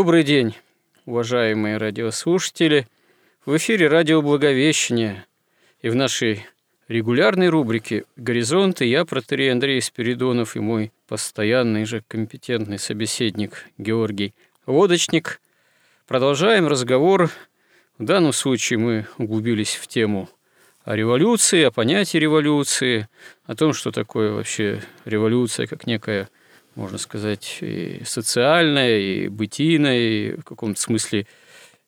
Добрый день, уважаемые радиослушатели. В эфире радио Благовещение. И в нашей регулярной рубрике «Горизонты» я, протерей Андрей Спиридонов и мой постоянный же компетентный собеседник Георгий Лодочник. Продолжаем разговор. В данном случае мы углубились в тему о революции, о понятии революции, о том, что такое вообще революция, как некая можно сказать, и социальная, и бытийная, и в каком-то смысле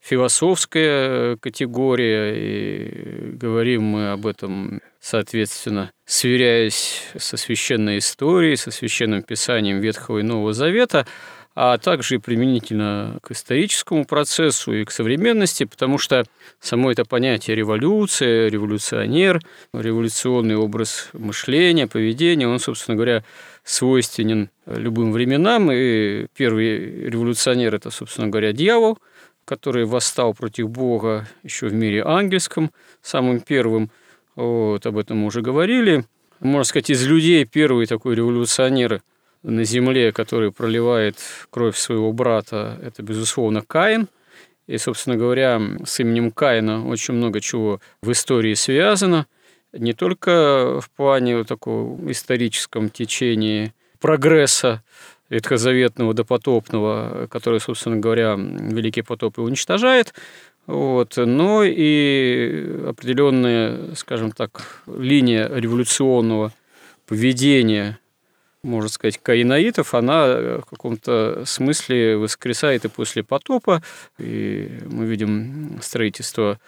философская категория, и говорим мы об этом, соответственно, сверяясь со священной историей, со священным писанием Ветхого и Нового Завета, а также и применительно к историческому процессу и к современности, потому что само это понятие революция, революционер, революционный образ мышления, поведения, он, собственно говоря, свойственен любым временам. И первый революционер – это, собственно говоря, дьявол, который восстал против Бога еще в мире ангельском, самым первым. Вот, об этом мы уже говорили. Можно сказать, из людей первый такой революционер на земле, который проливает кровь своего брата, это, безусловно, Каин. И, собственно говоря, с именем Каина очень много чего в истории связано – не только в плане вот такого историческом течении прогресса ветхозаветного допотопного, который, собственно говоря, Великий потоп и уничтожает, вот, но и определенная, скажем так, линия революционного поведения, можно сказать, каинаитов, она в каком-то смысле воскресает и после потопа. И мы видим строительство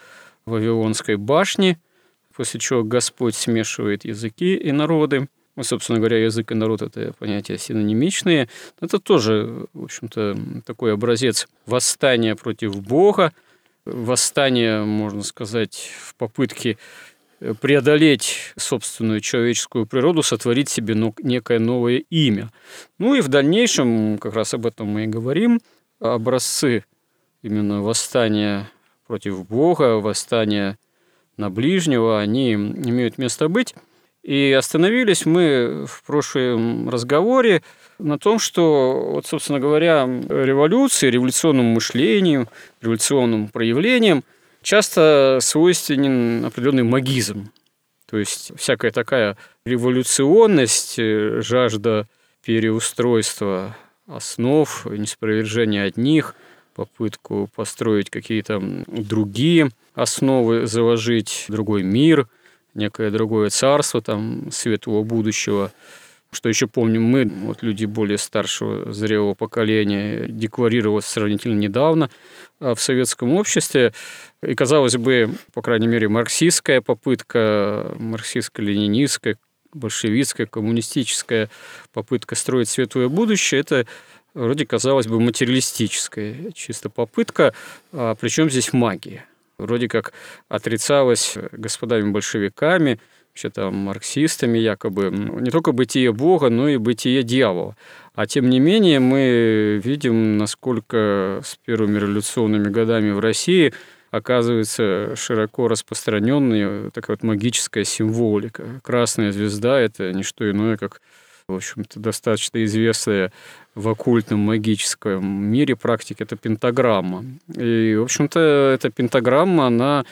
Вавилонской башни – после чего Господь смешивает языки и народы. Ну, собственно говоря, язык и народ – это понятия синонимичные. Это тоже, в общем-то, такой образец восстания против Бога, восстание, можно сказать, в попытке преодолеть собственную человеческую природу, сотворить себе некое новое имя. Ну и в дальнейшем, как раз об этом мы и говорим, образцы именно восстания против Бога, восстания на ближнего, они имеют место быть. И остановились мы в прошлом разговоре на том, что, вот, собственно говоря, революции, революционному мышлению, революционным проявлениям часто свойственен определенный магизм. То есть всякая такая революционность, жажда переустройства основ, неспровержения одних, попытку построить какие-то другие – основы заложить, другой мир, некое другое царство, там, светлого будущего. Что еще помним мы, вот люди более старшего, зрелого поколения, декларировалось сравнительно недавно а в советском обществе. И, казалось бы, по крайней мере, марксистская попытка, марксистско-ленинистская, большевистская, коммунистическая попытка строить светлое будущее, это вроде, казалось бы, материалистическая чисто попытка, а причем здесь магия вроде как отрицалось господами большевиками, вообще там марксистами якобы, не только бытие Бога, но и бытие дьявола. А тем не менее мы видим, насколько с первыми революционными годами в России оказывается широко распространенная такая вот магическая символика. Красная звезда – это не что иное, как в общем-то, достаточно известная в оккультном магическом мире практика – это пентаграмма. И, в общем-то, эта пентаграмма, она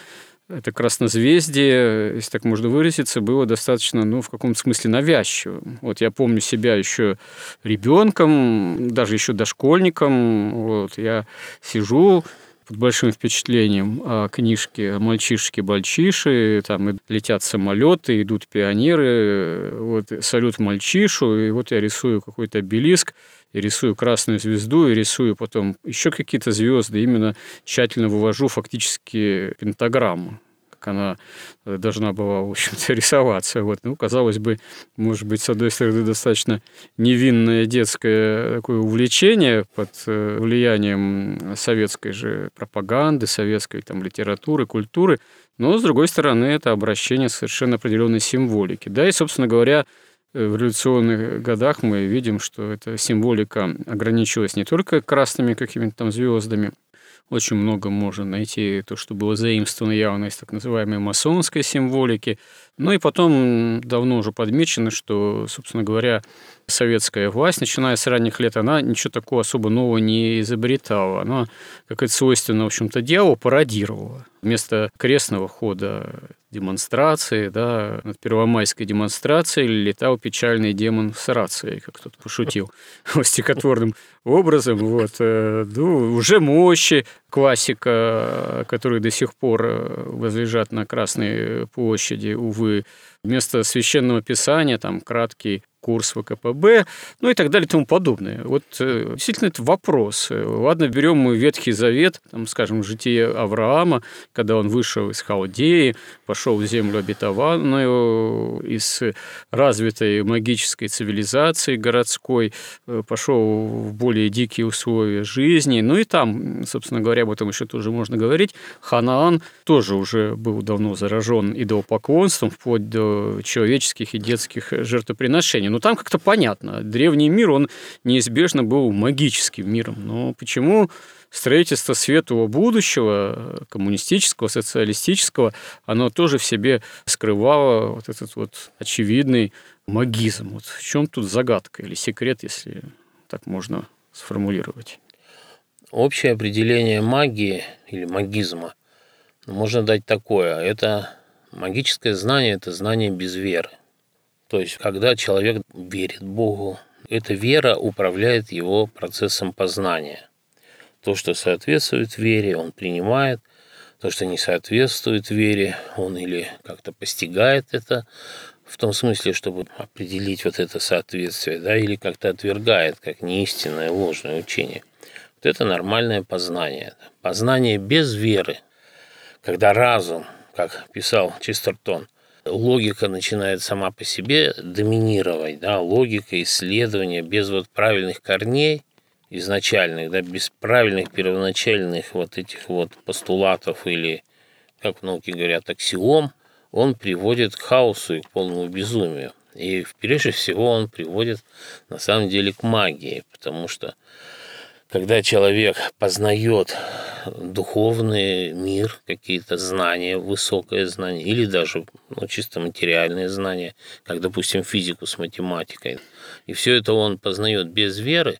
это краснозвездие, если так можно выразиться, было достаточно, ну, в каком-то смысле навязчивым. Вот я помню себя еще ребенком, даже еще дошкольником. Вот я сижу под большим впечатлением о книжке «Мальчишки-бальчиши», там летят самолеты, идут пионеры, вот салют мальчишу, и вот я рисую какой-то обелиск, и рисую красную звезду, и рисую потом еще какие-то звезды, именно тщательно вывожу фактически пентаграмму как она э, должна была, в общем-то, рисоваться. Вот. Ну, казалось бы, может быть, с одной стороны, достаточно невинное детское такое увлечение под э, влиянием советской же пропаганды, советской там, литературы, культуры, но, с другой стороны, это обращение совершенно определенной символики. Да, и, собственно говоря, в революционных годах мы видим, что эта символика ограничилась не только красными какими-то там звездами, очень много можно найти то, что было заимствовано явно из так называемой масонской символики. Ну и потом давно уже подмечено, что, собственно говоря, советская власть, начиная с ранних лет, она ничего такого особо нового не изобретала. Она, как это свойственно, в общем-то, делала, пародировала. Вместо крестного хода демонстрации, да, над первомайской демонстрацией летал печальный демон с рацией, как кто-то пошутил стихотворным образом. Вот. Э, ну, уже мощи, классика, которые до сих пор э, возлежат на Красной площади, увы, вместо священного писания, там, краткий курс ВКПБ, ну и так далее и тому подобное. Вот э, действительно это вопрос. Ладно, берем мы Ветхий Завет, там, скажем, житие Авраама, когда он вышел из Халдеи, пошел в землю обетованную, из развитой магической цивилизации городской, э, пошел в более дикие условия жизни. Ну и там, собственно говоря, об этом еще тоже можно говорить. Ханаан тоже уже был давно заражен идолопоклонством, вплоть до человеческих и детских жертвоприношений. Ну, там как-то понятно. Древний мир, он неизбежно был магическим миром. Но почему строительство светлого будущего, коммунистического, социалистического, оно тоже в себе скрывало вот этот вот очевидный магизм. Вот в чем тут загадка или секрет, если так можно сформулировать? Общее определение магии или магизма можно дать такое. Это магическое знание – это знание без веры. То есть, когда человек верит Богу, эта вера управляет его процессом познания. То, что соответствует вере, он принимает, то, что не соответствует вере, он или как-то постигает это, в том смысле, чтобы определить вот это соответствие, да, или как-то отвергает, как неистинное, ложное учение. Вот это нормальное познание. Познание без веры, когда разум, как писал Честертон, логика начинает сама по себе доминировать, да, логика исследования без вот правильных корней изначальных, да, без правильных первоначальных вот этих вот постулатов или, как в науке говорят, аксиом, он приводит к хаосу и к полному безумию. И прежде всего он приводит на самом деле к магии, потому что когда человек познает духовный мир, какие-то знания, высокое знание, или даже ну, чисто материальные знания, как, допустим, физику с математикой, и все это он познает без веры,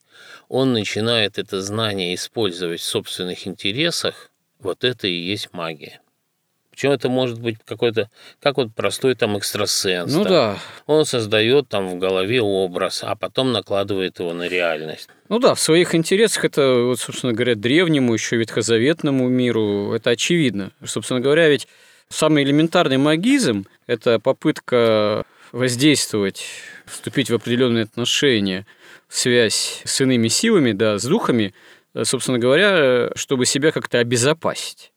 он начинает это знание использовать в собственных интересах, вот это и есть магия. Причем это может быть какой-то, как вот простой там экстрасенс. Ну там. да. Он создает там в голове образ, а потом накладывает его на реальность. Ну да, в своих интересах это, вот, собственно говоря, древнему, еще ветхозаветному миру, это очевидно. Собственно говоря, ведь самый элементарный магизм – это попытка воздействовать, вступить в определенные отношения, в связь с иными силами, да, с духами, собственно говоря, чтобы себя как-то обезопасить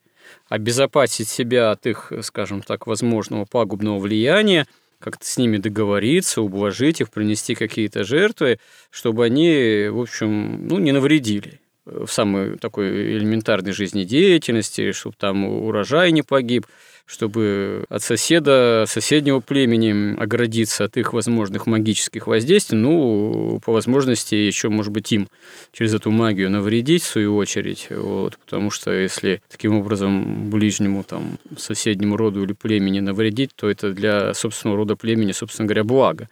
обезопасить себя от их, скажем так, возможного пагубного влияния, как-то с ними договориться, ублажить их, принести какие-то жертвы, чтобы они, в общем, ну, не навредили в самой такой элементарной жизнедеятельности, чтобы там урожай не погиб, чтобы от соседа, соседнего племени оградиться от их возможных магических воздействий, ну, по возможности еще, может быть, им через эту магию навредить, в свою очередь, вот, потому что если таким образом ближнему, там, соседнему роду или племени навредить, то это для собственного рода племени, собственно говоря, благо.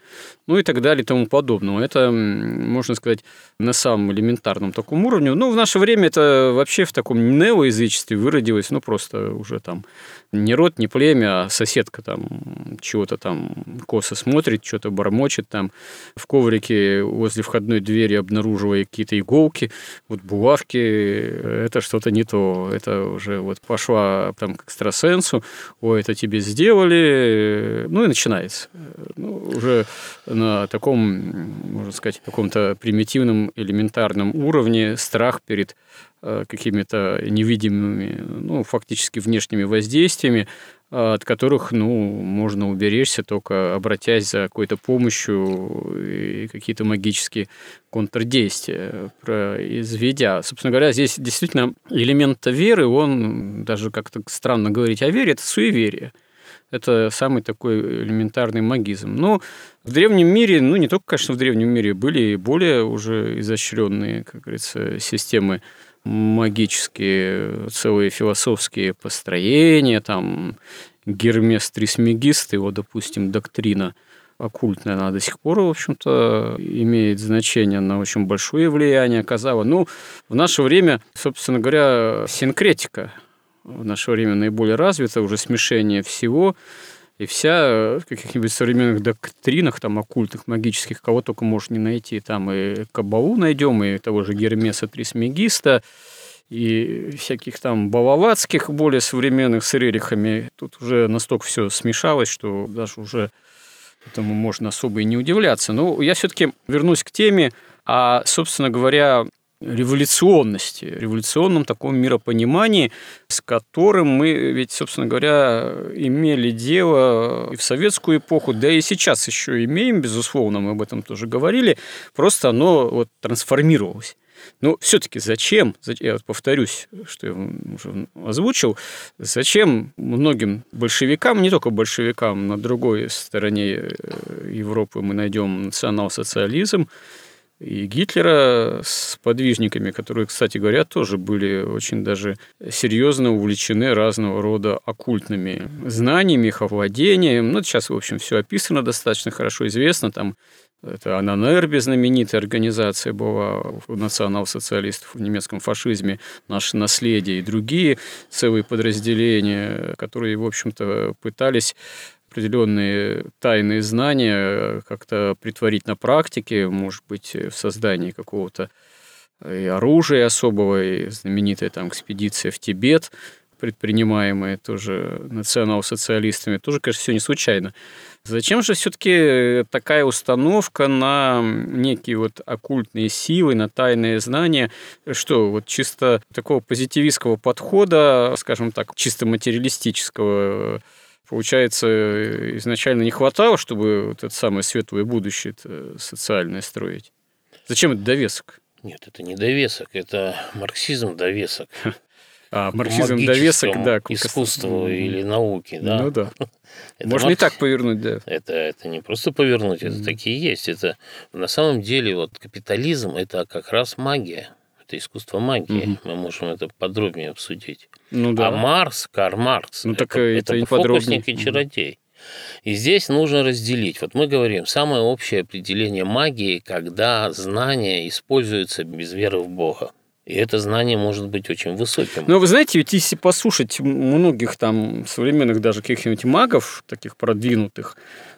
Ну и так далее и тому подобное. Это, можно сказать, на самом элементарном таком уровне. Ну, в наше время это вообще в таком неоязычестве выродилось, ну, просто уже там не род, не племя, а соседка там чего-то там косо смотрит, что-то бормочет там в коврике возле входной двери обнаруживая какие-то иголки, вот булавки, это что-то не то, это уже вот пошла там к экстрасенсу, ой, это тебе сделали, ну и начинается. Ну, уже на таком, можно сказать, каком-то примитивном, элементарном уровне страх перед какими-то невидимыми, ну, фактически внешними воздействиями, э, от которых, ну, можно уберечься только обратясь за какой-то помощью и какие-то магические контрдействия произведя. Собственно говоря, здесь действительно элемент веры, он, даже как-то странно говорить о вере, это суеверие. Это самый такой элементарный магизм. Но в древнем мире, ну не только, конечно, в древнем мире, были более уже изощренные, как говорится, системы магические, целые философские построения, там Гермес Трисмегист, его, допустим, доктрина оккультная, она до сих пор, в общем-то, имеет значение, она очень большое влияние оказала. Ну, в наше время, собственно говоря, синкретика в наше время наиболее развита, уже смешение всего, и вся в каких-нибудь современных доктринах, там, оккультных, магических, кого только можно не найти. Там и Кабалу найдем, и того же Гермеса Трисмегиста, и всяких там балаватских, более современных с рерихами. Тут уже настолько все смешалось, что даже уже этому можно особо и не удивляться. Но я все-таки вернусь к теме, а, собственно говоря, революционности, революционном таком миропонимании, с которым мы ведь, собственно говоря, имели дело и в советскую эпоху, да и сейчас еще имеем, безусловно, мы об этом тоже говорили, просто оно вот трансформировалось. Но все-таки зачем, я повторюсь, что я уже озвучил, зачем многим большевикам, не только большевикам, на другой стороне э, Европы мы найдем национал-социализм, и Гитлера с подвижниками, которые, кстати говоря, тоже были очень даже серьезно увлечены разного рода оккультными знаниями, их овладением. Ну, сейчас, в общем, все описано достаточно хорошо известно. Там это Ананербе, знаменитая организация была у национал-социалистов в немецком фашизме, наше наследие и другие целые подразделения, которые, в общем-то, пытались определенные тайные знания э, как-то притворить на практике, может быть, в создании какого-то и оружия особого, и знаменитая там экспедиция в Тибет, предпринимаемая тоже национал-социалистами, тоже, конечно, все не случайно. Зачем же все-таки такая установка на некие вот оккультные силы, на тайные знания? Что, вот чисто такого позитивистского подхода, скажем так, чисто материалистического получается, изначально не хватало, чтобы вот это самое светлое будущее социальное строить? Зачем это довесок? Нет, это не довесок, это марксизм довесок. А, марксизм довесок, да. К искусству или науке, да. Ну да. Это Можно марк... и так повернуть, да. Это, это не просто повернуть, это такие есть. Это на самом деле вот капитализм – это как раз магия это искусство магии. Угу. Мы можем это подробнее обсудить. Ну, да. А Марс, Карл Маркс, ну, так это, это фокусник и чародей. И здесь нужно разделить. Вот мы говорим, самое общее определение магии, когда знание используется без веры в Бога. И это знание может быть очень высоким. Но вы знаете, ведь если послушать многих там современных даже каких-нибудь магов, таких продвинутых,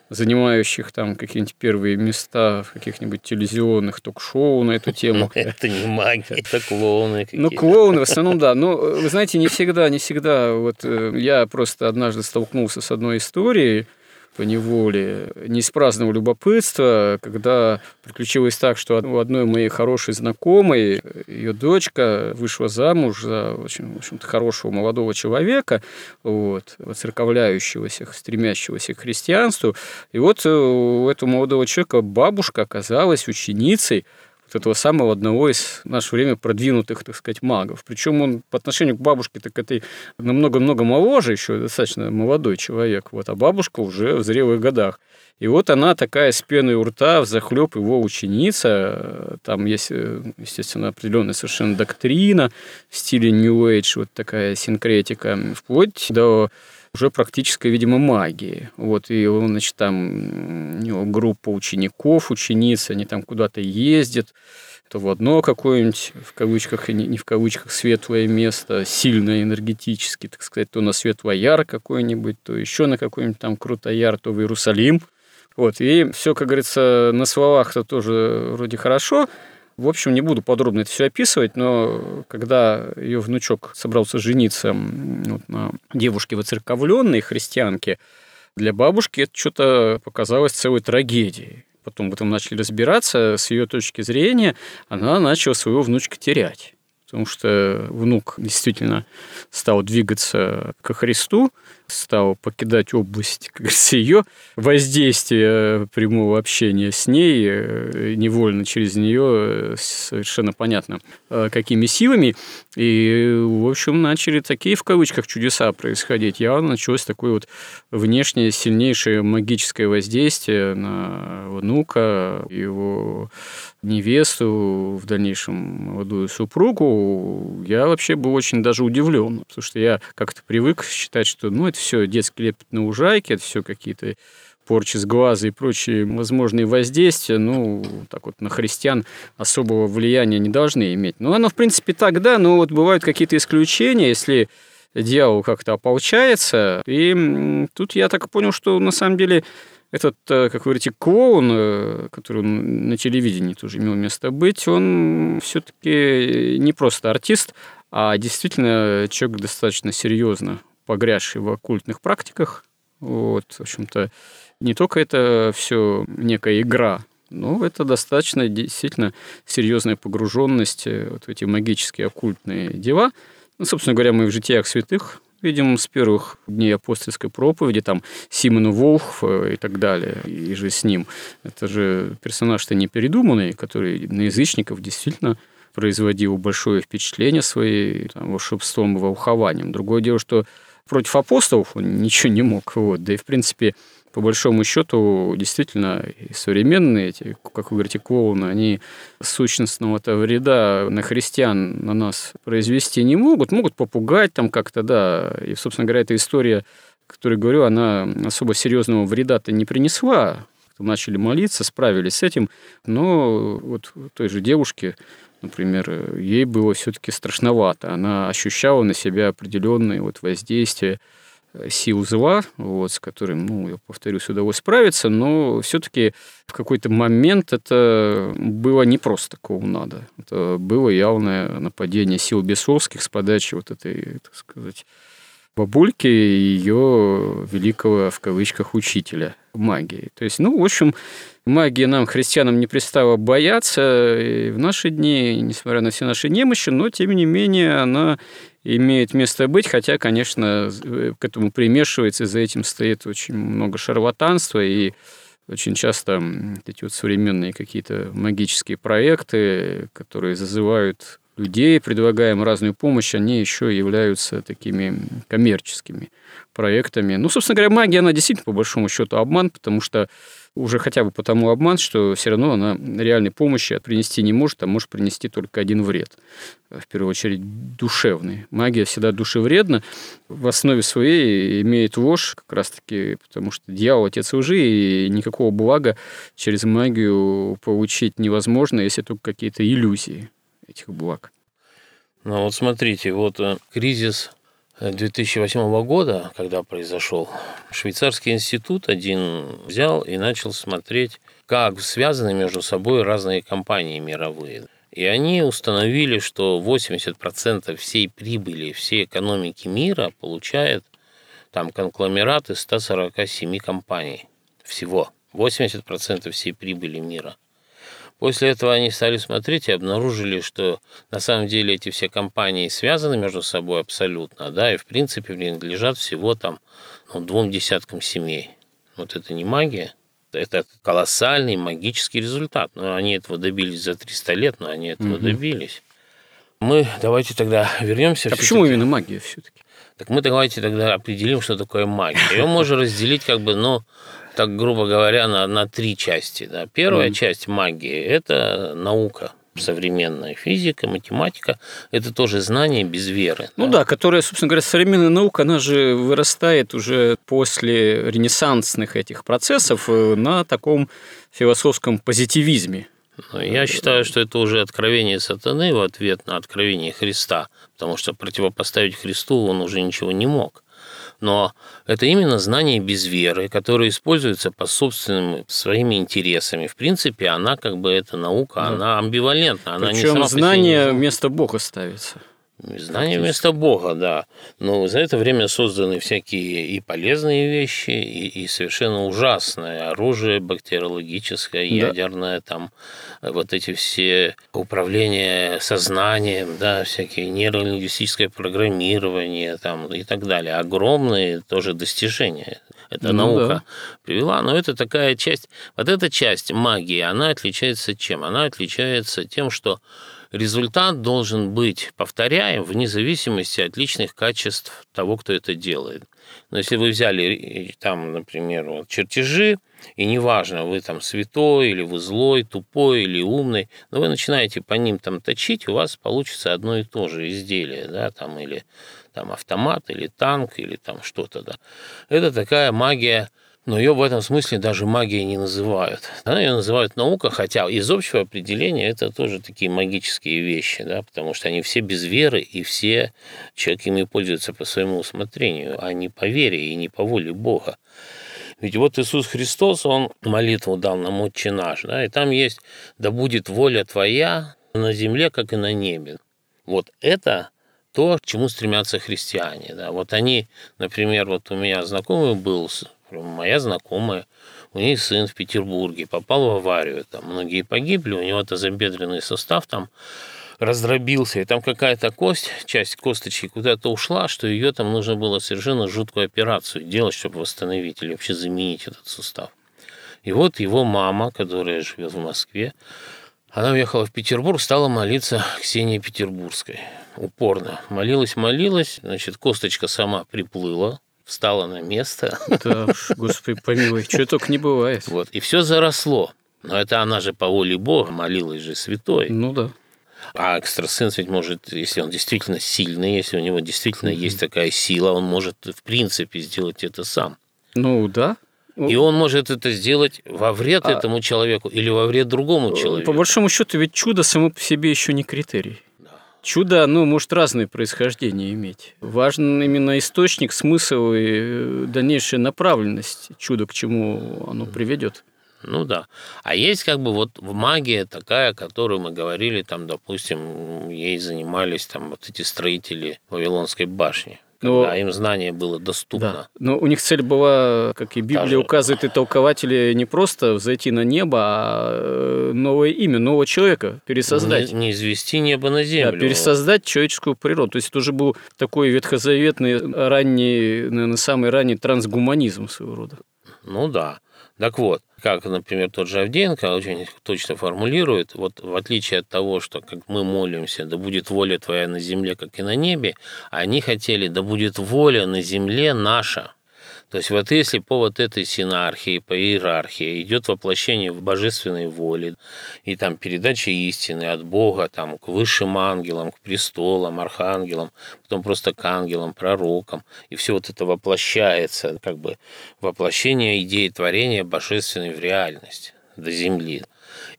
занимающих там какие-нибудь первые места в каких-нибудь телевизионных ток-шоу на эту тему. Это не маги, это клоуны Ну, клоуны в основном, да. Но, вы знаете, не всегда, не всегда. Вот э, я просто однажды столкнулся с одной историей, по неволе, не из праздного любопытства, когда приключилось так, что у одной моей хорошей знакомой ее дочка вышла замуж за очень, в общем-то, хорошего молодого человека, вот, воцерковляющегося, стремящегося к христианству. И вот у этого молодого человека бабушка оказалась ученицей этого самого одного из в наше время продвинутых, так сказать, магов. Причем он по отношению к бабушке так это намного-много моложе, еще достаточно молодой человек, вот, а бабушка уже в зрелых годах. И вот она такая с пеной у рта, в захлеб его ученица. Там есть, естественно, определенная совершенно доктрина в стиле New Age, вот такая синкретика, вплоть до уже практической, видимо, магии. Вот, и он, значит, там у него группа учеников, учениц, они там куда-то ездят, то в одно какое-нибудь, в кавычках и не в кавычках, светлое место, сильно энергетически, так сказать, то на Светлояр какой-нибудь, то еще на какой-нибудь там Крутояр, то в Иерусалим. Вот, и все, как говорится, на словах-то тоже вроде хорошо, в общем, не буду подробно это все описывать, но когда ее внучок собрался жениться вот, на девушке воцерковленной христианке, для бабушки это что-то показалось целой трагедией. Потом в этом начали разбираться, с ее точки зрения, она начала своего внучка терять. Потому что внук действительно стал двигаться ко Христу, стал покидать область, как говорится, ее воздействия прямого общения с ней, э, невольно через нее э, совершенно понятно, э, какими силами. И, в общем, начали такие, в кавычках, чудеса происходить. Явно началось такое вот внешнее сильнейшее магическое воздействие на внука, его невесту, в дальнейшем молодую супругу, я вообще был очень даже удивлен, потому что я как-то привык считать, что ну, это все детский лепет на ужайке, это все какие-то порчи с глаза и прочие возможные воздействия, ну, так вот, на христиан особого влияния не должны иметь. Ну, оно, в принципе, так, да, но вот бывают какие-то исключения, если дьявол как-то ополчается. И тут я так понял, что на самом деле этот, э, как вы говорите, клоун, э, который на телевидении тоже имел место быть, он все-таки не просто артист, а действительно человек достаточно серьезно погрязший в оккультных практиках. Вот, в общем-то, не только это все некая игра, но это достаточно действительно серьезная погруженность э, вот в эти магические оккультные дела. Ну, собственно говоря, мы в житиях святых видим с первых дней апостольской проповеди, там Симону Волх э, и так далее, и же с ним. Это же персонаж-то не передуманный, который на язычников действительно производил большое впечатление своим там, волшебством и волхованием. Другое дело, что против апостолов он ничего не мог. Вот. Да и, в принципе, по большому счету, действительно, современные эти, как вы говорите, клоуны, они сущностного-то вреда на христиан на нас произвести не могут, могут попугать там как-то, да. И, собственно говоря, эта история, о которой говорю, она особо серьезного вреда-то не принесла. Начали молиться, справились с этим, но вот той же девушке, например, ей было все-таки страшновато. Она ощущала на себя определенные вот воздействия сил зла, вот, с которым, ну, я повторюсь, удалось справиться, но все-таки в какой-то момент это было не просто надо. Это было явное нападение сил бесовских с подачи вот этой, так сказать, бабульки и ее великого, в кавычках, учителя магии. То есть, ну, в общем, магии нам, христианам, не пристало бояться и в наши дни, несмотря на все наши немощи, но, тем не менее, она имеет место быть, хотя, конечно, э, к этому примешивается, за этим стоит очень много шарлатанства, и очень часто эти вот современные какие-то магические проекты, которые зазывают людей, предлагая им разную помощь, они еще являются такими коммерческими проектами. Ну, собственно говоря, магия, она действительно, по большому счету, обман, потому что уже хотя бы потому обман, что все равно она реальной помощи принести не может, а может принести только один вред. В первую очередь душевный. Магия всегда душевредна. В основе своей имеет ложь, как раз-таки потому что дьявол – отец лжи, и никакого блага через магию получить невозможно, если только какие-то иллюзии этих благ. Ну вот смотрите, вот э, кризис 2008 года, когда произошел, швейцарский институт один взял и начал смотреть, как связаны между собой разные компании мировые. И они установили, что 80% всей прибыли, всей экономики мира получает там конгломераты 147 компаний всего. 80% всей прибыли мира – После этого они стали смотреть и обнаружили, что на самом деле эти все компании связаны между собой абсолютно, да, и в принципе принадлежат всего там ну, двум десяткам семей. Вот это не магия, это колоссальный магический результат. Но они этого добились за 300 лет, но они этого угу. добились. Мы давайте тогда вернемся. А почему именно магия все-таки? Так мы давайте тогда определим, что такое магия. Ее можно разделить как бы, ну, так грубо говоря, на, на три части. Да. Первая mm. часть магии – это наука. современная физика, математика – это тоже знание без веры. Ну да? да, которая, собственно говоря, современная наука, она же вырастает уже после ренессансных этих процессов э, на таком философском позитивизме. Но я считаю, что это уже откровение сатаны в ответ на откровение Христа, потому что противопоставить Христу он уже ничего не мог но это именно знание без веры, которое используется по собственным своими интересами. В принципе, она как бы эта наука, да. она амбивалентна, она Причем не знание вместо Бога ставится. Знание вместо Бога, да. Но за это время созданы всякие и полезные вещи, и, и совершенно ужасное оружие бактериологическое, да. ядерное, там вот эти все управления сознанием, да, всякие нейролингвистическое программирование там, и так далее. Огромные тоже достижения. Эта ну, наука да. привела, но это такая часть, вот эта часть магии, она отличается чем? Она отличается тем, что результат должен быть повторяем вне зависимости от личных качеств того, кто это делает. Но если вы взяли там, например, вот, чертежи, и неважно, вы там святой, или вы злой, тупой, или умный, но вы начинаете по ним там точить, у вас получится одно и то же изделие, да, там, или там автомат, или танк, или там что-то, да. Это такая магия но ее в этом смысле даже магией не называют. Она ее называют наука, хотя из общего определения это тоже такие магические вещи, да, потому что они все без веры, и все человек ими пользуется по своему усмотрению, а не по вере и не по воле Бога. Ведь вот Иисус Христос, Он молитву дал нам «Отче наш», да, и там есть «Да будет воля Твоя на земле, как и на небе». Вот это то, к чему стремятся христиане. Да. Вот они, например, вот у меня знакомый был моя знакомая, у нее сын в Петербурге, попал в аварию, там многие погибли, у него тазобедренный состав там раздробился, и там какая-то кость, часть косточки куда-то ушла, что ее там нужно было совершенно жуткую операцию делать, чтобы восстановить или вообще заменить этот сустав. И вот его мама, которая живет в Москве, она уехала в Петербург, стала молиться Ксении Петербургской. Упорно. Молилась, молилась, значит, косточка сама приплыла, встала на место. Да уж, господи помилуй, что только не бывает. Вот, и все заросло. Но это она же по воле Бога молилась же святой. Ну да. А экстрасенс ведь может, если он действительно сильный, если у него действительно mm-hmm. есть такая сила, он может в принципе сделать это сам. Ну да. И он может это сделать во вред а... этому человеку или во вред другому человеку. По большому счету, ведь чудо само по себе еще не критерий. Чудо, ну, может разное происхождение иметь. Важен именно источник, смысл и э, дальнейшая направленность чуда, к чему оно приведет. Ну да. А есть как бы вот магия такая, которую мы говорили, там, допустим, ей занимались там вот эти строители Вавилонской башни. Но, когда им знание было доступно. Да. Но у них цель была, как и Библия Даже... указывает, и толкователи, не просто взойти на небо, а э, новое имя, нового человека пересоздать. Не, не извести небо на землю. Да, пересоздать человеческую природу. То есть это уже был такой ветхозаветный, ранний, наверное, самый ранний трансгуманизм своего рода. Ну да. Так вот, как, например, тот же Авдеенко очень точно формулирует, вот в отличие от того, что как мы молимся, да будет воля твоя на земле, как и на небе, они хотели, да будет воля на земле наша, то есть вот если по вот этой синархии, по иерархии идет воплощение в божественной воле, и там передача истины от Бога там, к высшим ангелам, к престолам, архангелам, потом просто к ангелам, пророкам, и все вот это воплощается, как бы воплощение идеи творения божественной в реальность до земли.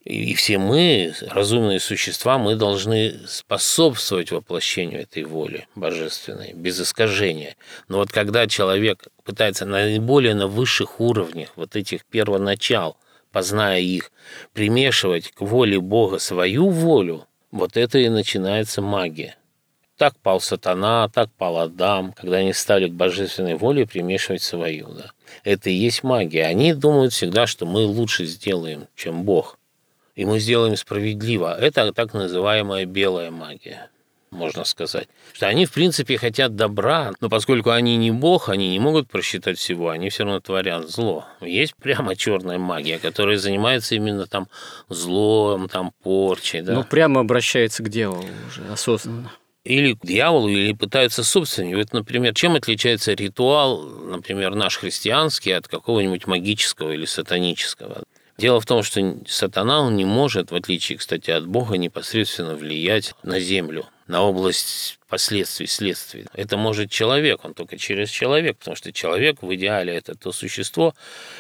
И все мы, разумные существа, мы должны способствовать воплощению этой воли божественной, без искажения. Но вот когда человек пытается наиболее на высших уровнях вот этих первоначал, позная их, примешивать к воле Бога свою волю, вот это и начинается магия. Так пал сатана, так пал Адам, когда они стали к божественной воле примешивать свою. Да. Это и есть магия. Они думают всегда, что мы лучше сделаем, чем Бог и мы сделаем справедливо. Это так называемая белая магия можно сказать. Что они, в принципе, хотят добра, но поскольку они не бог, они не могут просчитать всего, они все равно творят зло. Есть прямо черная магия, которая занимается именно там злом, там порчей. Да? Ну, прямо обращается к дьяволу уже осознанно или к дьяволу, или пытаются собственники. Вот, например, чем отличается ритуал, например, наш христианский от какого-нибудь магического или сатанического? Дело в том, что сатана, он не может, в отличие, кстати, от Бога, непосредственно влиять на землю, на область последствий, следствий. Это может человек, он только через человек, потому что человек в идеале это то существо,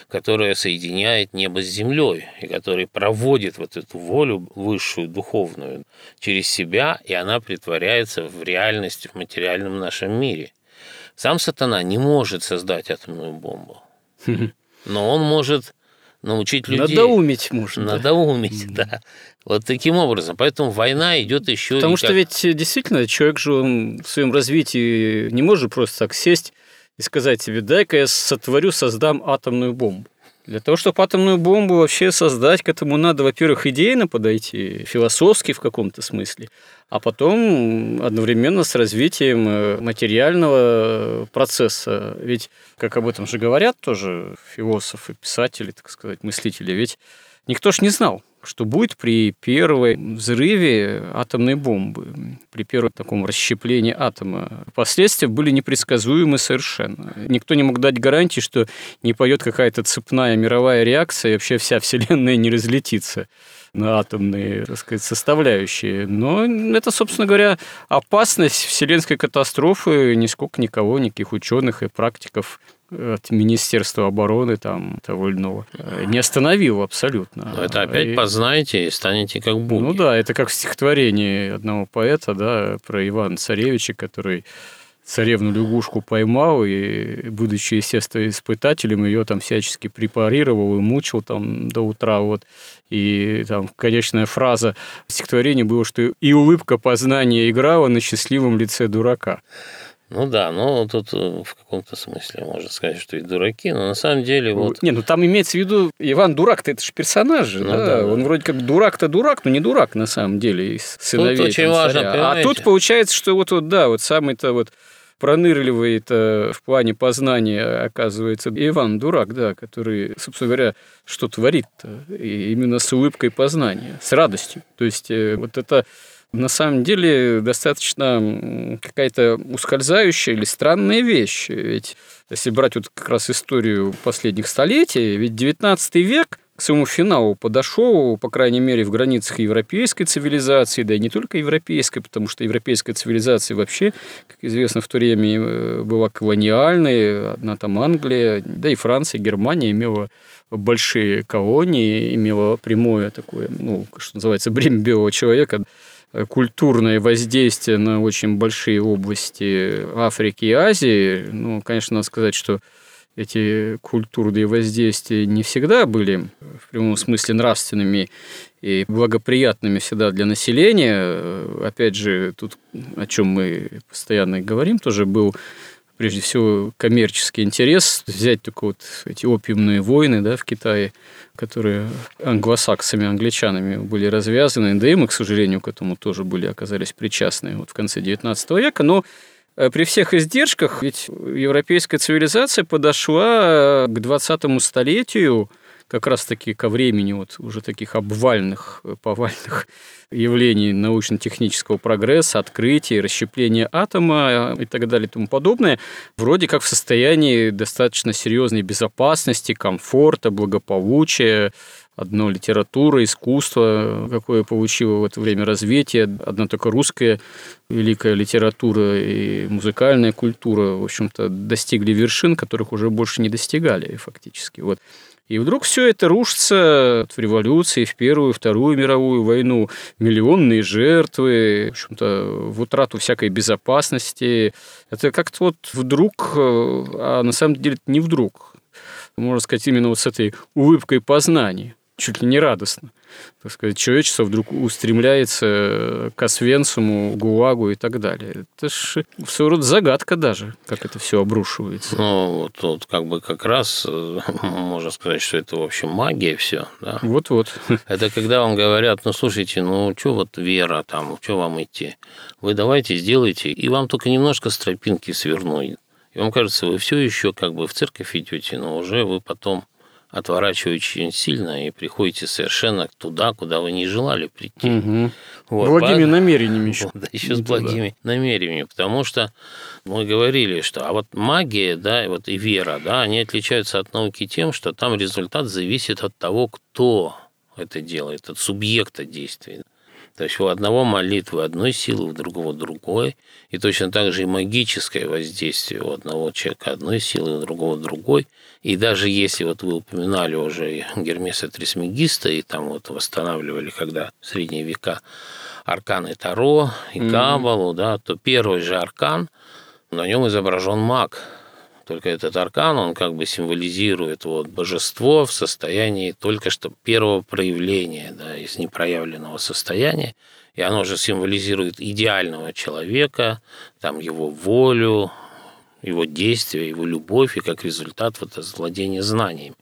которое соединяет небо с землей и которое проводит вот эту волю высшую, духовную через себя, и она притворяется в реальность, в материальном нашем мире. Сам сатана не может создать атомную бомбу, но он может научить людей. Надоумить можно. Надоумить, да. да. Вот таким образом. Поэтому война идет еще. Потому что как... ведь э, действительно человек же он в своем развитии не может просто так сесть и сказать себе, дай-ка я сотворю, создам атомную бомбу. Для того, чтобы атомную бомбу вообще создать, к этому надо, во-первых, идейно подойти, философски в каком-то смысле, а потом одновременно с развитием э, материального процесса. Ведь, как об этом же говорят тоже философы, писатели, так сказать, мыслители, ведь никто ж не знал, что будет при первой взрыве атомной бомбы, при первом таком расщеплении атома. Последствия были непредсказуемы совершенно. Никто не мог дать гарантии, что не пойдет какая-то цепная мировая реакция, и вообще вся Вселенная не разлетится на атомные, так сказать, составляющие. Но это, собственно говоря, опасность вселенской катастрофы нисколько никого, никаких ученых и практиков от Министерства обороны там того или иного э, не остановил абсолютно. Но это опять и... познаете и станете как боги. Ну да, это как в стихотворении одного поэта, да, про Ивана Царевича, который царевну лягушку поймал и, будучи, естественно, испытателем, ее там всячески препарировал и мучил там до утра. Вот. И там конечная фраза в стихотворении была, что «и улыбка познания играла на счастливом лице дурака». Ну да, ну тут э, в каком-то смысле можно сказать, что и дураки, но на самом деле вот... Не, ну там имеется в виду, Иван Дурак-то это же персонаж же, ну, да? да? Он вроде как дурак-то дурак, но не дурак на самом деле из сыновей. Тут очень важно, А тут получается, что вот, вот да, вот самый-то вот пронырливый это в плане познания оказывается Иван Дурак, да, который, собственно говоря, что творит-то, и именно с улыбкой познания, с радостью. То есть э, вот это на самом деле достаточно какая-то ускользающая или странная вещь. Ведь если брать вот как раз историю последних столетий, ведь 19 век к своему финалу подошел, по крайней мере, в границах европейской цивилизации, да и не только европейской, потому что европейская цивилизация вообще, как известно, в то время э, была колониальной, одна там Англия, да и Франция, Германия имела большие колонии, имела прямое такое, ну, что называется, бремя белого человека, культурное воздействие на очень большие области Африки и Азии, ну, конечно, надо сказать, что эти культурные воздействия не всегда были в прямом смысле нравственными и благоприятными всегда для населения. Опять же, тут, о чем мы постоянно говорим, тоже был прежде всего коммерческий интерес. Взять только вот эти опиумные войны да, в Китае, которые англосаксами, англичанами были развязаны, да и мы, к сожалению, к этому тоже были, оказались причастны вот в конце XIX века, но э, при всех издержках, ведь европейская цивилизация подошла к 20 столетию как раз-таки ко времени вот уже таких обвальных, э, повальных явлений научно-технического прогресса, открытий, расщепления атома э, и так далее и тому подобное, вроде как в состоянии достаточно серьезной безопасности, комфорта, благополучия, одно литература, искусство, какое получило в это время развитие, одна только русская великая литература и музыкальная культура, в общем-то, достигли вершин, которых уже больше не достигали фактически. Вот. И вдруг все это рушится в революции, в Первую, Вторую мировую войну. Миллионные жертвы, в общем-то, в утрату всякой безопасности. Это как-то вот вдруг, э, а на самом деле не вдруг. Можно сказать, именно вот с этой улыбкой познания чуть ли не радостно. Так сказать, человечество вдруг устремляется к Освенциму, ГУАГу и так далее. Это ж своего рода загадка даже, как это все обрушивается. Ну, вот, вот как бы как раз э, можно сказать, что это, в общем, магия все. Да? Вот-вот. Это когда вам говорят, ну, слушайте, ну, что вот вера там, что вам идти? Вы давайте сделайте, и вам только немножко с тропинки сверну. И вам кажется, вы все еще как бы в церковь идете, но уже вы потом отворачивает очень сильно и приходите совершенно туда, куда вы не желали прийти. Угу. Вот, благими поэтому, намерениями еще. Да, еще с благими туда. намерениями, потому что мы говорили, что а вот магия, да, и вот и вера, да, они отличаются от науки тем, что там результат зависит от того, кто это делает, от субъекта действия. То есть у одного молитвы одной силы, у другого другой. И точно так же и магическое воздействие у одного человека одной силы, у другого другой. И даже если вот вы упоминали уже Гермеса Трисмегиста, и там вот восстанавливали, когда в средние века арканы Таро и Кабалу, mm-hmm. да, то первый же аркан, на нем изображен маг, только этот аркан, он как бы символизирует вот божество в состоянии только что первого проявления, да, из непроявленного состояния. И оно же символизирует идеального человека, там его волю, его действия, его любовь и как результат вот это владение знаниями.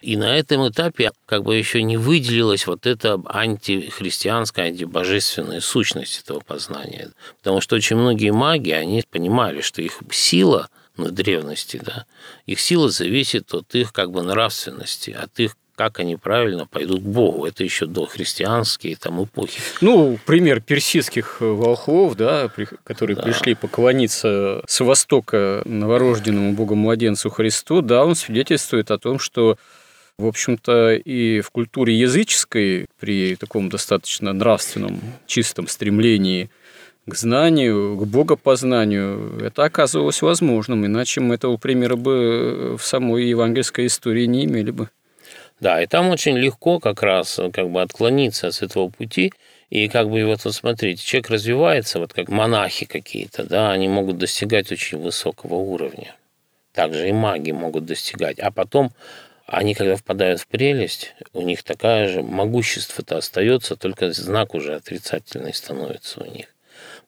И на этом этапе как бы еще не выделилась вот эта антихристианская, антибожественная сущность этого познания. Потому что очень многие маги, они понимали, что их сила – на древности, да, их сила зависит от их как бы нравственности, от их как они правильно пойдут к Богу. Это еще до христианские там эпохи. Ну, пример персидских э, волхвов, да, которые да. пришли поклониться с востока новорожденному Богу-младенцу Христу, да, он свидетельствует о том, что в общем-то, и в культуре языческой при таком достаточно нравственном, чистом стремлении – к знанию, к богопознанию, это оказывалось возможным, иначе мы этого примера бы в самой евангельской истории не имели бы. Да, и там очень легко как раз как бы отклониться с этого пути, и как бы вот, вот смотрите, человек развивается, вот как монахи какие-то, да, они могут достигать очень высокого уровня. Также и маги могут достигать. А потом они, когда впадают в прелесть, у них такая же могущество-то остается, только знак уже отрицательный становится у них.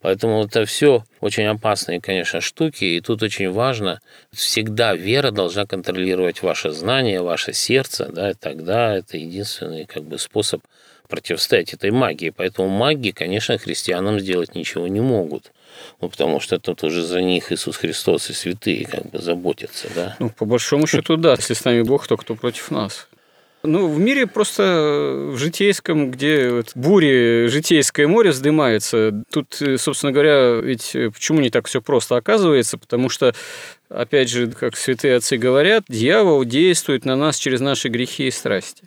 Поэтому это все очень опасные, конечно, штуки, и тут очень важно, всегда вера должна контролировать ваше знание, ваше сердце, да, и тогда это единственный как бы способ противостоять этой магии. Поэтому маги, конечно, христианам сделать ничего не могут. Ну, потому что тут уже за них Иисус Христос и святые как бы заботятся, да? Ну, по большому счету, да. Если с нами Бог, то кто против нас? Ну, в мире просто э, в житейском, где вот бури, житейское море вздымается, тут, э, собственно говоря, ведь э, почему не так все просто оказывается? Потому что, опять же, как святые отцы говорят, дьявол действует на нас через наши грехи и страсти.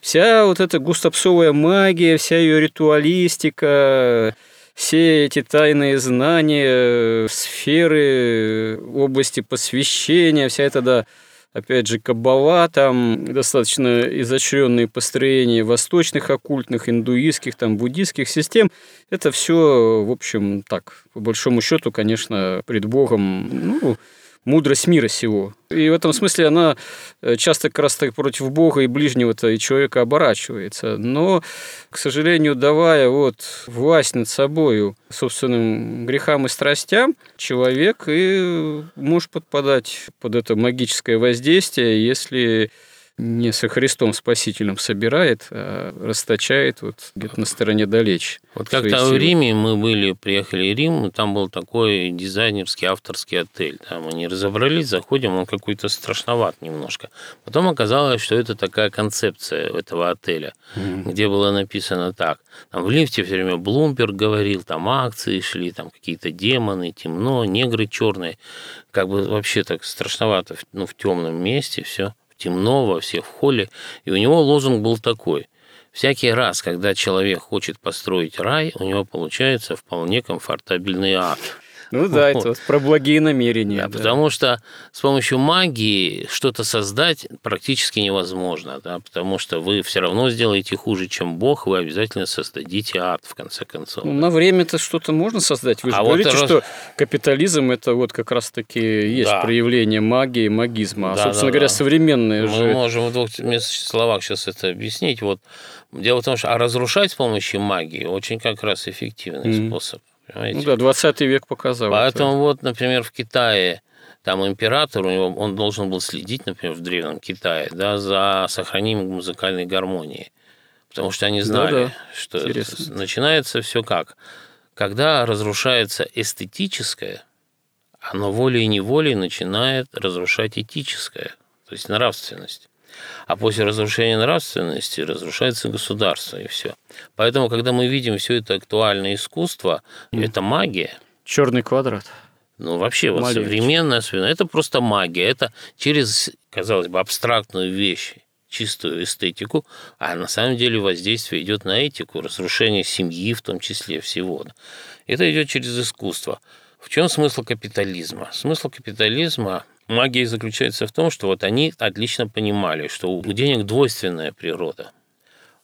Вся вот эта густопсовая магия, вся ее ритуалистика, все эти тайные знания, сферы, области посвящения, вся эта, да, опять же, каббала, там достаточно изощренные построения восточных оккультных, индуистских, там, буддийских систем. Это все, в общем, так, по большому счету, конечно, пред Богом, ну, мудрость мира сего. И в этом смысле она э, часто как раз так против Бога и ближнего-то и человека оборачивается. Но, к сожалению, давая вот власть над собою собственным грехам и страстям, человек и может подпадать под это магическое воздействие, если не со Христом Спасителем собирает, а расточает вот где-то на стороне далече. Вот как-то в Риме мы были, приехали в Рим, и там был такой дизайнерский авторский отель. Там мы не разобрались, заходим, он какой-то страшноват немножко. Потом оказалось, что это такая концепция этого отеля, mm-hmm. где было написано так. Там в лифте все время Блумберг говорил, там акции шли, там какие-то демоны, темно, негры черные. Как бы вообще так страшновато, ну, в темном месте все темно во всех в холле, и у него лозунг был такой. Всякий раз, когда человек хочет построить рай, у него получается вполне комфортабельный ад. Ну да, это вот про благие намерения. Да, да. Потому что с помощью магии что-то создать практически невозможно, да, потому что вы все равно сделаете хуже, чем Бог, вы обязательно создадите ад, в конце концов. Ну, на время-то что-то можно создать. Вы же а говорите, вот что капитализм – это вот как раз-таки есть да. проявление магии, магизма. А, да, собственно да, говоря, да. современные Мы же... Мы можем в двух словах сейчас это объяснить. Вот Дело в том, что а разрушать с помощью магии очень как раз эффективный mm-hmm. способ. Понимаете? Ну да, 20 век показал. Поэтому это. вот, например, в Китае там император, у него, он должен был следить, например, в Древнем Китае, да, за сохранением музыкальной гармонии. Потому что они знали, да, да. что Интересно. начинается все как. Когда разрушается эстетическое, оно волей и неволей начинает разрушать этическое, то есть нравственность. А после разрушения нравственности разрушается государство, и все. Поэтому, когда мы видим все это актуальное искусство, mm. это магия. Черный квадрат. Ну, вообще, вот современная, это просто магия. Это через, казалось бы, абстрактную вещь чистую эстетику, а на самом деле воздействие идет на этику, разрушение семьи в том числе всего. Это идет через искусство. В чем смысл капитализма? Смысл капитализма магия заключается в том, что вот они отлично понимали, что у денег двойственная природа.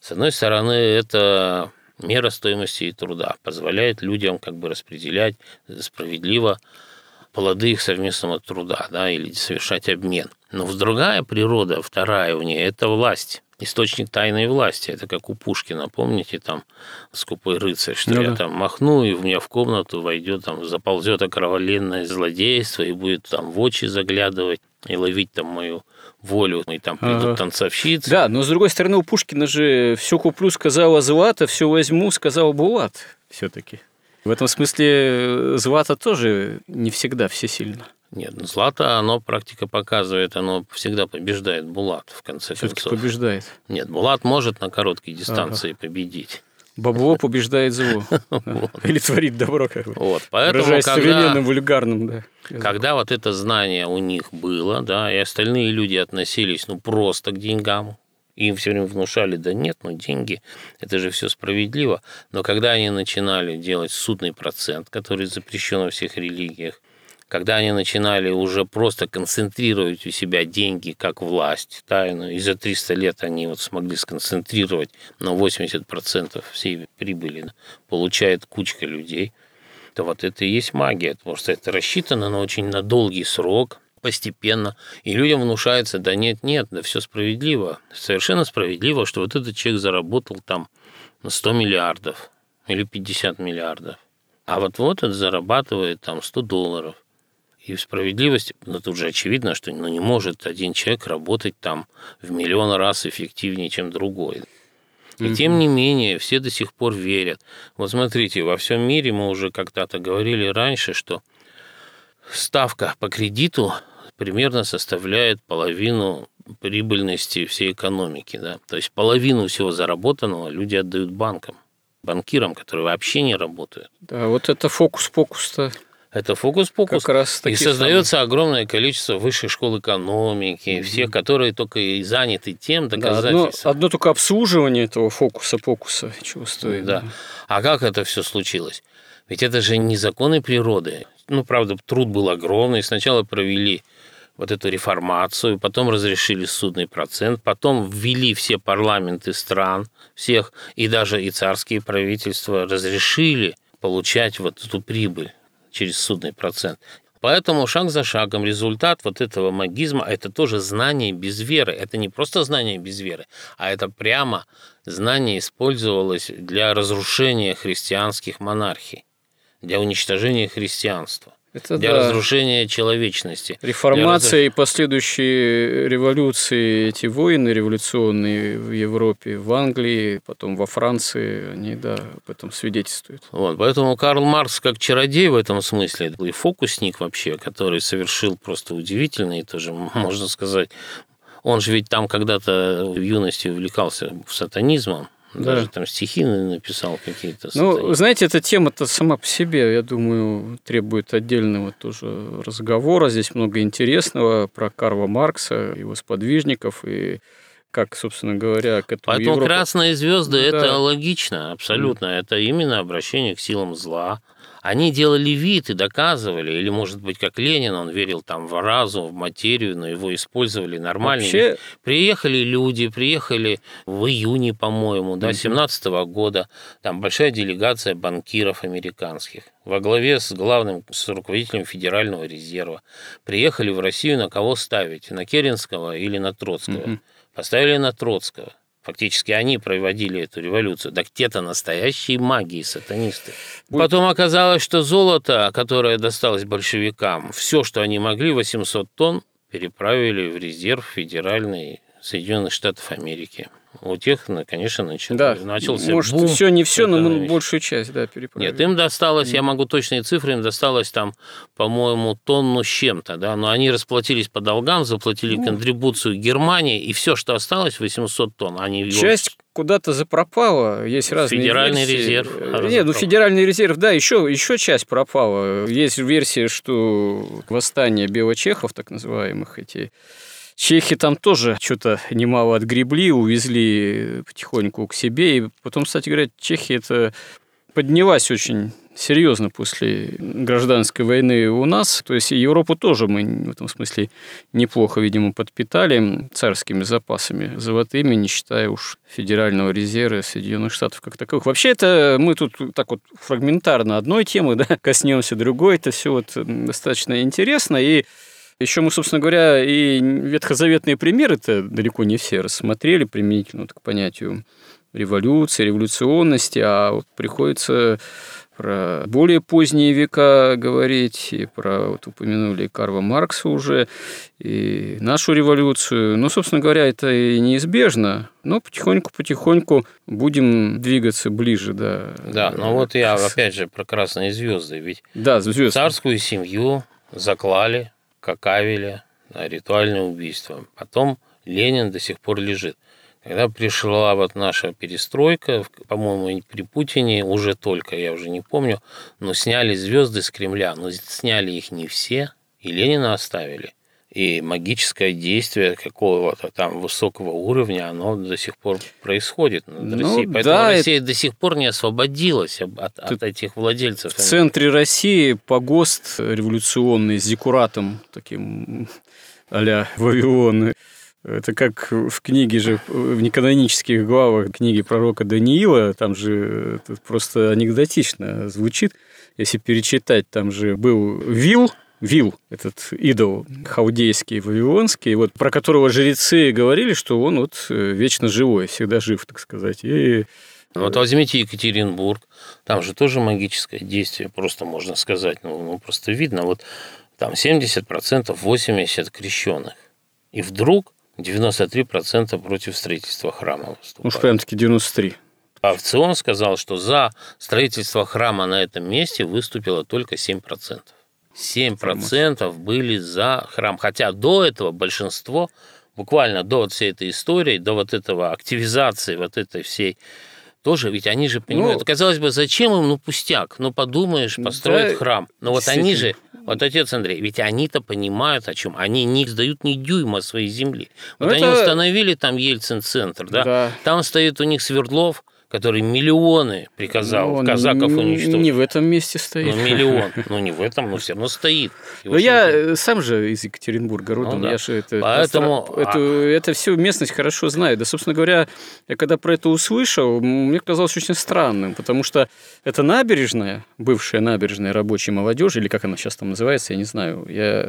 С одной стороны, это мера стоимости и труда, позволяет людям как бы распределять справедливо плоды их совместного труда, да, или совершать обмен. Но другая природа, вторая у нее, это власть источник тайной власти. Это как у Пушкина, помните, там скупой рыцарь, что ну, я да. там махну, и у меня в комнату войдет, там заползет окровавленное злодейство и будет там в очи заглядывать и ловить там мою волю, и там придут ага. танцовщицы. Да, но с другой стороны, у Пушкина же все куплю, сказала Злата, все возьму, сказал Булат все-таки. В этом смысле э, Злата тоже не всегда всесильна. Нет, ну, Злата, оно практика показывает, оно всегда побеждает Булат, в конце Все-таки концов. побеждает. Нет, Булат может на короткой дистанции ага. победить. Бабло побеждает зло. Или творит добро, как бы. Вот, поэтому, когда, современным, вульгарным, да. Когда вот это знание у них было, да, и остальные люди относились, ну, просто к деньгам, им все время внушали, да нет, ну деньги, это же все справедливо. Но когда они начинали делать судный процент, который запрещен во всех религиях, когда они начинали уже просто концентрировать у себя деньги как власть тайну, и за 300 лет они вот смогли сконцентрировать на 80% всей прибыли, получает кучка людей, то вот это и есть магия, потому что это рассчитано на очень на долгий срок, постепенно, и людям внушается, да нет, нет, да все справедливо, совершенно справедливо, что вот этот человек заработал там 100 миллиардов или 50 миллиардов, а вот вот этот зарабатывает там 100 долларов. И в справедливости, ну, тут же очевидно, что ну, не может один человек работать там в миллион раз эффективнее, чем другой. И mm-hmm. тем не менее, все до сих пор верят. Вот смотрите, во всем мире мы уже когда-то говорили раньше, что ставка по кредиту примерно составляет половину прибыльности всей экономики. Да? То есть половину всего заработанного люди отдают банкам, банкирам, которые вообще не работают. Да, вот это фокус-покус-то. Это фокус-покус. Как раз и создается самые. огромное количество высших школ экономики, mm-hmm. всех, которые только и заняты тем доказательством. Да, одно, одно только обслуживание этого фокуса-покуса чего стоит. Да. А как это все случилось? Ведь это же не законы природы. Ну, правда, труд был огромный. Сначала провели вот эту реформацию, потом разрешили судный процент, потом ввели все парламенты стран, всех, и даже и царские правительства разрешили получать вот эту прибыль через судный процент. Поэтому шаг за шагом результат вот этого магизма – это тоже знание без веры. Это не просто знание без веры, а это прямо знание использовалось для разрушения христианских монархий, для уничтожения христианства. Это для да. разрушения человечности. Реформация разруш... и последующие революции, эти войны революционные в Европе, в Англии, потом во Франции, они, да, об этом свидетельствуют. Вот, поэтому Карл Маркс как чародей в этом смысле, и фокусник вообще, который совершил просто удивительный, тоже, можно сказать, он же ведь там когда-то в юности увлекался сатанизмом, даже да. там стихи написал какие-то. Ну, знаете, эта тема-то сама по себе, я думаю, требует отдельного тоже разговора. Здесь много интересного про Карла Маркса, его сподвижников и как, собственно говоря, к этому Поэтому Европа... красные звезды да. это логично, абсолютно. Mm. Это именно обращение к силам зла. Они делали вид и доказывали, или, может быть, как Ленин, он верил там в разум, в материю, но его использовали нормально. Вообще... Приехали люди, приехали в июне, по-моему, да, 17 -го года, там большая делегация банкиров американских во главе с главным, с руководителем Федерального резерва. Приехали в Россию на кого ставить? На Керенского или на Троцкого? Угу. Поставили на Троцкого. Фактически они проводили эту революцию. Так те-то настоящие маги и сатанисты. Потом оказалось, что золото, которое досталось большевикам, все, что они могли, 800 тонн, переправили в резерв федеральный Соединенных Штатов Америки. У тех, ну, конечно, начал, Да, начался может, бум все не все, но мы вещи. большую часть, да, переправили. Нет, им досталось, я могу точные цифры, им досталось там, по-моему, тонну с чем-то, да, но они расплатились по долгам, заплатили Ну. контрибуцию Германии, и все, что осталось, 800 тонн, они его- Часть куда-то запропала, есть разные Федеральный версии. резерв разопропал. Нет, ну федеральный резерв, да, еще, еще часть пропала. Есть версия, что восстание белочехов, так называемых, эти Чехи там тоже что-то немало отгребли, увезли потихоньку к себе. И потом, кстати говоря, Чехия это поднялась очень серьезно после гражданской войны у нас. То есть Европу тоже мы в этом смысле неплохо, видимо, подпитали царскими запасами золотыми, не считая уж Федерального резерва Соединенных Штатов как таковых. Вообще это мы тут так вот фрагментарно одной темы да, коснемся другой. Это все вот достаточно интересно. И еще мы, собственно говоря, и ветхозаветные примеры-то далеко не все рассмотрели применительно к понятию революции, революционности, а вот приходится про более поздние века говорить, и про, вот упомянули Карла Маркса уже, и нашу революцию. Ну, собственно говоря, это и неизбежно, но потихоньку-потихоньку будем двигаться ближе, да. Да, но вот я опять же про красные звезды, ведь да, звезды. царскую семью заклали, какавили, да, ритуальное убийство. Потом Ленин до сих пор лежит. Когда пришла вот наша перестройка, по-моему, при Путине уже только, я уже не помню, но сняли звезды с Кремля, но сняли их не все, и Ленина оставили. И магическое действие какого-то там высокого уровня, оно до сих пор происходит над Ну, Россией. Поэтому да, Россия до сих пор не освободилась от, от этих владельцев. В центре России погост революционный с зиккуратом таким а-ля Вавилон. Это как в книге же, в неканонических главах книги пророка Даниила, там же это просто анекдотично звучит. Если перечитать, там же был Вил, Вил, этот идол хаудейский, вавилонский, вот, про которого жрецы говорили, что он вот вечно живой, всегда жив, так сказать. И вот возьмите Екатеринбург, там же тоже магическое действие, просто можно сказать, ну, ну просто видно, вот там 70%, 80% крещенных. И вдруг 93% против строительства храма выступают. Уж прям таки 93. Аукцион сказал, что за строительство храма на этом месте выступило только 7%. 7% были за храм. Хотя до этого большинство, буквально до вот всей этой истории, до вот этого активизации вот этой всей тоже, ведь они же понимают, ну, казалось бы, зачем им, ну, пустяк, ну, подумаешь, построить да, храм. Но вот они же, вот отец Андрей, ведь они-то понимают, о чем. Они не сдают ни дюйма своей земли. Вот ну, они это... установили там Ельцин-центр, да? да, там стоит у них Свердлов, который миллионы приказал ну, казаков уничтожить. Не в этом месте стоит. Ну, миллион. Ну, не в этом, но все равно стоит. Но я сам же из Екатеринбурга родом. Ну, да. Я же это, Поэтому... это, это всю местность хорошо знаю. Да, собственно говоря, я когда про это услышал, мне казалось очень странным, потому что это набережная, бывшая набережная рабочей молодежи, или как она сейчас там называется, я не знаю. Я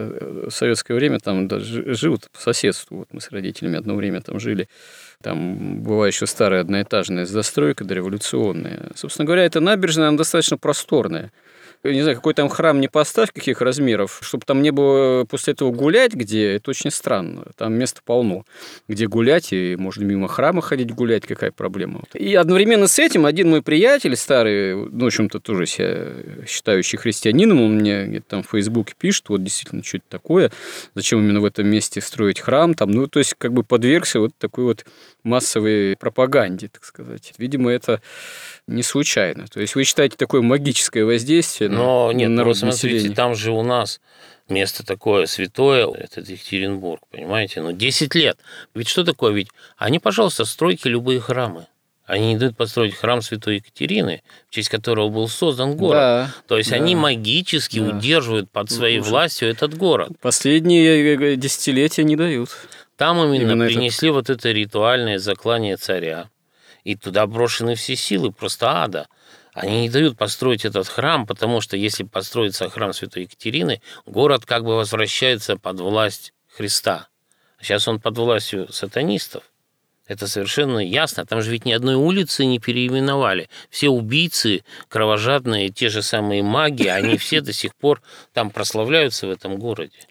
в советское время там даже жил по соседству. Вот мы с родителями одно время там жили. Там была еще старая одноэтажная застройка дореволюционная. Собственно говоря, эта набережная, она достаточно просторная. Я не знаю, какой там храм не поставь, каких размеров, чтобы там не было после этого гулять где, это очень странно. Там места полно, где гулять, и можно мимо храма ходить гулять, какая проблема. И одновременно с этим один мой приятель старый, ну, в общем-то, тоже себя считающий христианином, он мне где-то там в Фейсбуке пишет, вот действительно, что это такое, зачем именно в этом месте строить храм, там, ну, то есть, как бы подвергся вот такой вот массовой пропаганде, так сказать. Видимо, это не случайно. То есть вы считаете такое магическое воздействие Но на, нет, на ну, народ смотрите, там же у нас место такое святое, это Екатеринбург, понимаете? Ну, 10 лет. Ведь что такое? Ведь они, пожалуйста, стройте любые храмы. Они не дают построить храм Святой Екатерины, в честь которого был создан город. Да, То есть да, они магически да. удерживают под своей Уже. властью этот город. Последние десятилетия не дают. Там именно, Именно принесли вот это ритуальное заклание царя. И туда брошены все силы просто ада. Они не дают построить этот храм, потому что если построится храм Святой Екатерины, город как бы возвращается под власть Христа. Сейчас он под властью сатанистов. Это совершенно ясно. Там же ведь ни одной улицы не переименовали. Все убийцы, кровожадные, те же самые маги, они все до сих пор там прославляются в этом городе.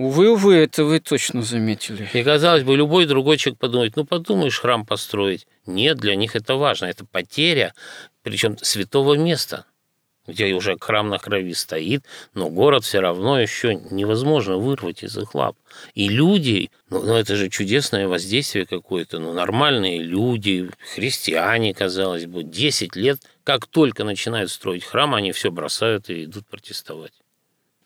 Увы, увы, это вы точно заметили. И, казалось бы, любой другой человек подумает, ну, подумаешь, храм построить. Нет, для них это важно. Это потеря, причем святого места где уже храм на крови стоит, но город все равно еще невозможно вырвать из их лап. И люди, ну, ну это же чудесное воздействие какое-то, ну нормальные люди, христиане, казалось бы, 10 лет, как только начинают строить храм, они все бросают и идут протестовать.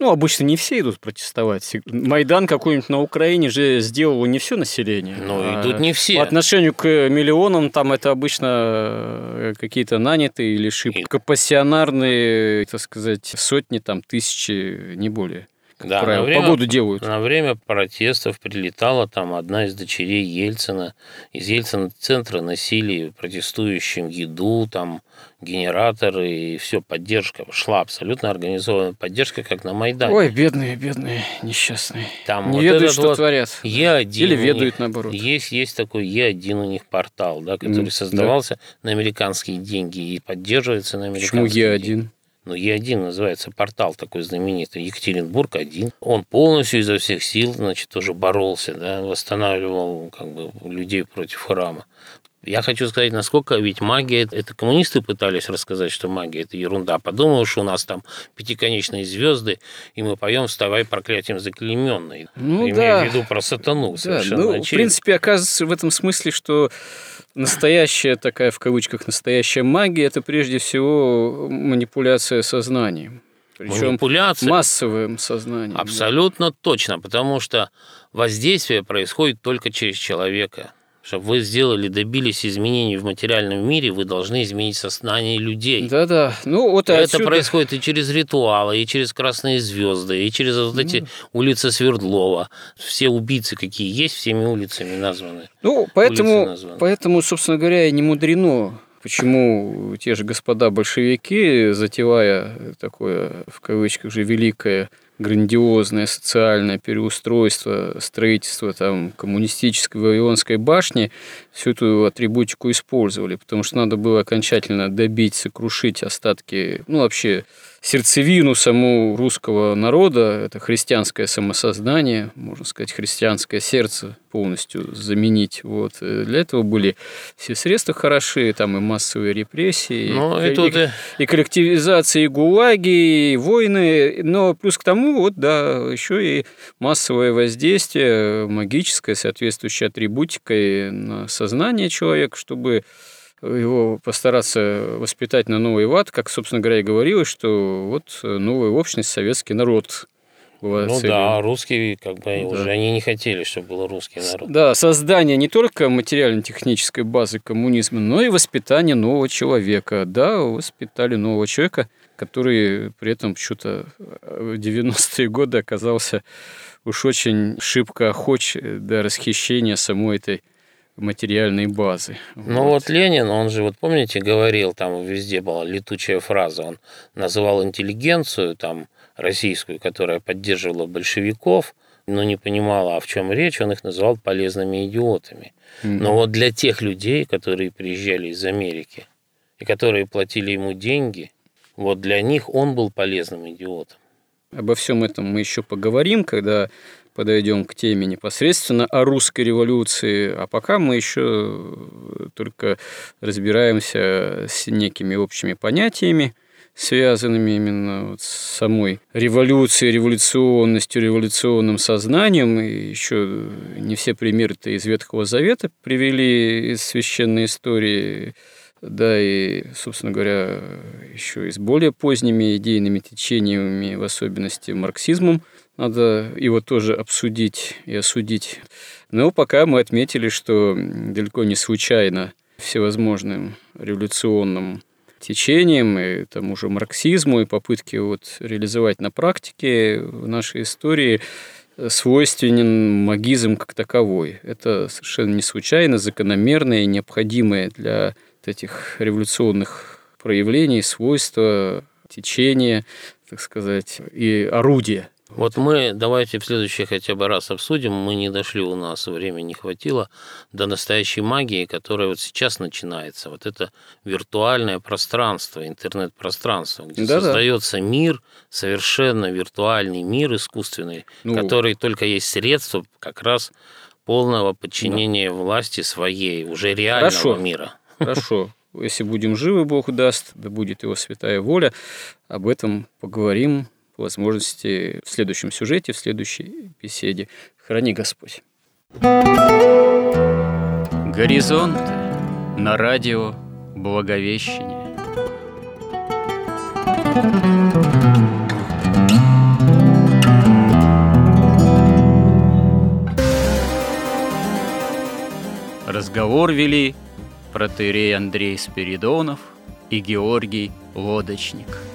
Ну, обычно не все идут протестовать. Майдан какой-нибудь на Украине же сделал не все население. Ну, а идут не все. По отношению к миллионам, там это обычно э, какие-то нанятые или шибко пассионарные, так сказать, сотни, там, тысячи, не более да, правило, на время, погоду делают. На время протестов прилетала там одна из дочерей Ельцина. Из Ельцина-центра носили протестующим еду, там генераторы и все, поддержка шла абсолютно организованная поддержка, как на Майдане. Ой, бедные, бедные, несчастные. Там Не вот ведают, что вот творят. Е1 Или ведают, наоборот. Есть, есть такой Е1 у них портал, да, который mm, создавался да. на американские деньги и поддерживается на американские Почему Е1? деньги. Ну, Е1 называется портал такой знаменитый, Екатеринбург один. Он полностью изо всех сил, значит, тоже боролся, да, восстанавливал как бы людей против храма. Я хочу сказать, насколько ведь магия, это коммунисты пытались рассказать, что магия это ерунда. Подумал, что у нас там пятиконечные звезды, и мы поем «Вставай проклятием заклеменной». Ну, Имея да. в виду про сатану. Да, ну, в принципе, оказывается в этом смысле, что настоящая такая, в кавычках, настоящая магия – это прежде всего манипуляция сознанием. Причем Манипуляция. массовым сознанием. Абсолютно да. точно, потому что воздействие происходит только через человека – чтобы вы сделали, добились изменений в материальном мире, вы должны изменить сознание людей. Да-да. Ну, вот Это отсюда... происходит и через ритуалы, и через красные звезды, и через вот эти ну... улицы Свердлова. Все убийцы, какие есть, всеми улицами названы. Ну, поэтому, названы. поэтому собственно говоря, и не мудрено почему те же господа большевики, затевая такое, в кавычках же, великое грандиозное социальное переустройство, строительство там, коммунистической Вавилонской башни, всю эту атрибутику использовали, потому что надо было окончательно добить, сокрушить остатки, ну, вообще, сердцевину саму русского народа, это христианское самосознание, можно сказать, христианское сердце полностью заменить. Вот. Для этого были все средства хороши, там и массовые репрессии, но и, и, и, и коллективизация, и гулаги, и войны, но плюс к тому, вот, да, еще и массовое воздействие, магическое, соответствующее атрибутикой на сознание человека, чтобы его постараться воспитать на новый лад, как, собственно говоря, и говорилось, что вот новая общность, советский народ была ну целью. да, русские как бы да. уже они не хотели, чтобы был русский народ. Да, создание не только материально-технической базы коммунизма, но и воспитание нового человека. Да, воспитали нового человека, который при этом что-то в 90-е годы оказался уж очень шибко охоч до расхищения самой этой материальной базы. Ну вот. вот Ленин, он же, вот помните, говорил, там везде была летучая фраза, он называл интеллигенцию там российскую, которая поддерживала большевиков, но не понимала, а в чем речь, он их называл полезными идиотами. Mm-hmm. Но вот для тех людей, которые приезжали из Америки и которые платили ему деньги, вот для них он был полезным идиотом. Обо всем этом мы еще поговорим, когда подойдем к теме непосредственно о русской революции, а пока мы еще только разбираемся с некими общими понятиями, связанными именно вот с самой революцией, революционностью, революционным сознанием. И еще не все примеры-то из Ветхого Завета привели из священной истории, да, и, собственно говоря, еще и с более поздними идейными течениями, в особенности марксизмом – надо его тоже обсудить и осудить. Но пока мы отметили, что далеко не случайно всевозможным революционным течением и тому же марксизму и попытки вот реализовать на практике в нашей истории свойственен магизм как таковой. Это совершенно не случайно, закономерное и необходимое для этих революционных проявлений свойства, течения, так сказать, и орудия Вот мы давайте в следующий хотя бы раз обсудим. Мы не дошли, у нас времени не хватило до настоящей магии, которая вот сейчас начинается. Вот это виртуальное пространство, интернет-пространство, где Да-да. создается мир, совершенно виртуальный мир искусственный, Ну. который только есть средство как раз полного подчинения власти своей, уже реального Хорошо. мира. Хорошо. Если будем живы, Бог даст, да будет его святая воля. Об этом поговорим возможности в следующем сюжете, в следующей беседе. Храни Господь. Горизонты на радио Благовещение. Разговор вели протеерей Андрей Спиридонов и Георгий Лодочник.